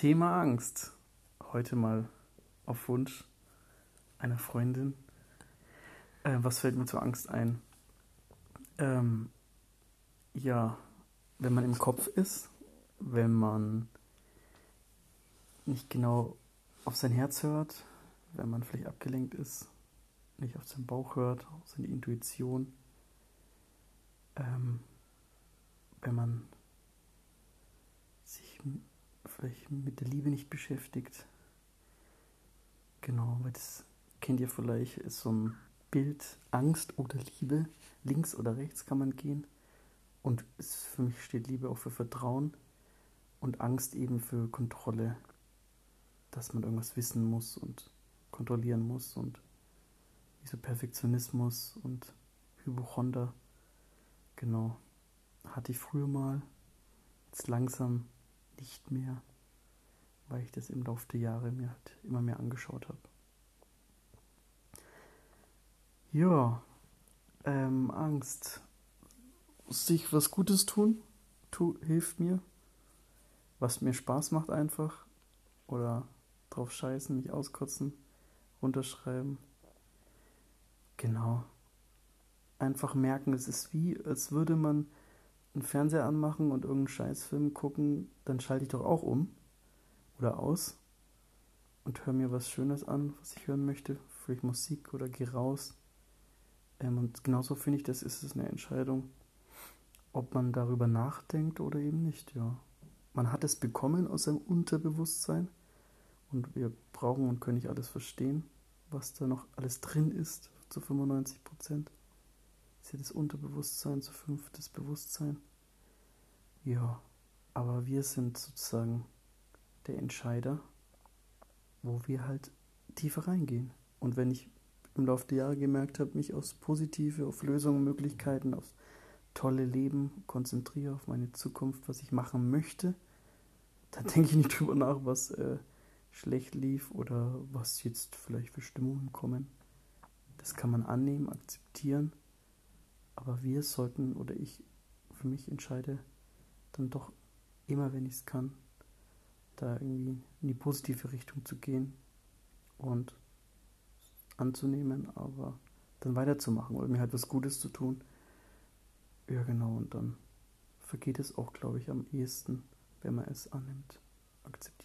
Thema Angst. Heute mal auf Wunsch einer Freundin. Äh, was fällt mir zur Angst ein? Ähm, ja, wenn man im Kopf ist, wenn man nicht genau auf sein Herz hört, wenn man vielleicht abgelenkt ist, nicht auf seinen Bauch hört, auf seine Intuition, ähm, wenn man sich vielleicht mit der Liebe nicht beschäftigt. Genau, weil das kennt ihr vielleicht, ist so ein Bild Angst oder Liebe. Links oder rechts kann man gehen. Und es, für mich steht Liebe auch für Vertrauen und Angst eben für Kontrolle, dass man irgendwas wissen muss und kontrollieren muss und dieser Perfektionismus und Hypochonder, genau, hatte ich früher mal, jetzt langsam nicht mehr, weil ich das im Laufe der Jahre mir halt immer mehr angeschaut habe. Ja, ähm, Angst. Sich was Gutes tun, tu, hilft mir. Was mir Spaß macht einfach. Oder drauf scheißen, mich auskotzen, runterschreiben. Genau. Einfach merken, es ist wie, als würde man einen Fernseher anmachen und irgendeinen Scheißfilm gucken, dann schalte ich doch auch um oder aus und höre mir was Schönes an, was ich hören möchte, vielleicht Musik oder geh raus. Ähm, und genauso finde ich, das ist es eine Entscheidung, ob man darüber nachdenkt oder eben nicht, ja. Man hat es bekommen aus seinem Unterbewusstsein und wir brauchen und können nicht alles verstehen, was da noch alles drin ist zu 95 Prozent ist ja das Unterbewusstsein zu fünf das Bewusstsein. Ja, aber wir sind sozusagen der Entscheider, wo wir halt tiefer reingehen. Und wenn ich im Laufe der Jahre gemerkt habe, mich aufs Positive, auf Lösungen, Möglichkeiten, aufs tolle Leben konzentriere, auf meine Zukunft, was ich machen möchte, dann denke ich nicht drüber nach, was äh, schlecht lief oder was jetzt vielleicht für Stimmungen kommen. Das kann man annehmen, akzeptieren aber wir sollten, oder ich für mich entscheide, dann doch immer, wenn ich es kann, da irgendwie in die positive Richtung zu gehen und anzunehmen, aber dann weiterzumachen oder mir halt was Gutes zu tun. Ja, genau, und dann vergeht es auch, glaube ich, am ehesten, wenn man es annimmt, akzeptiert.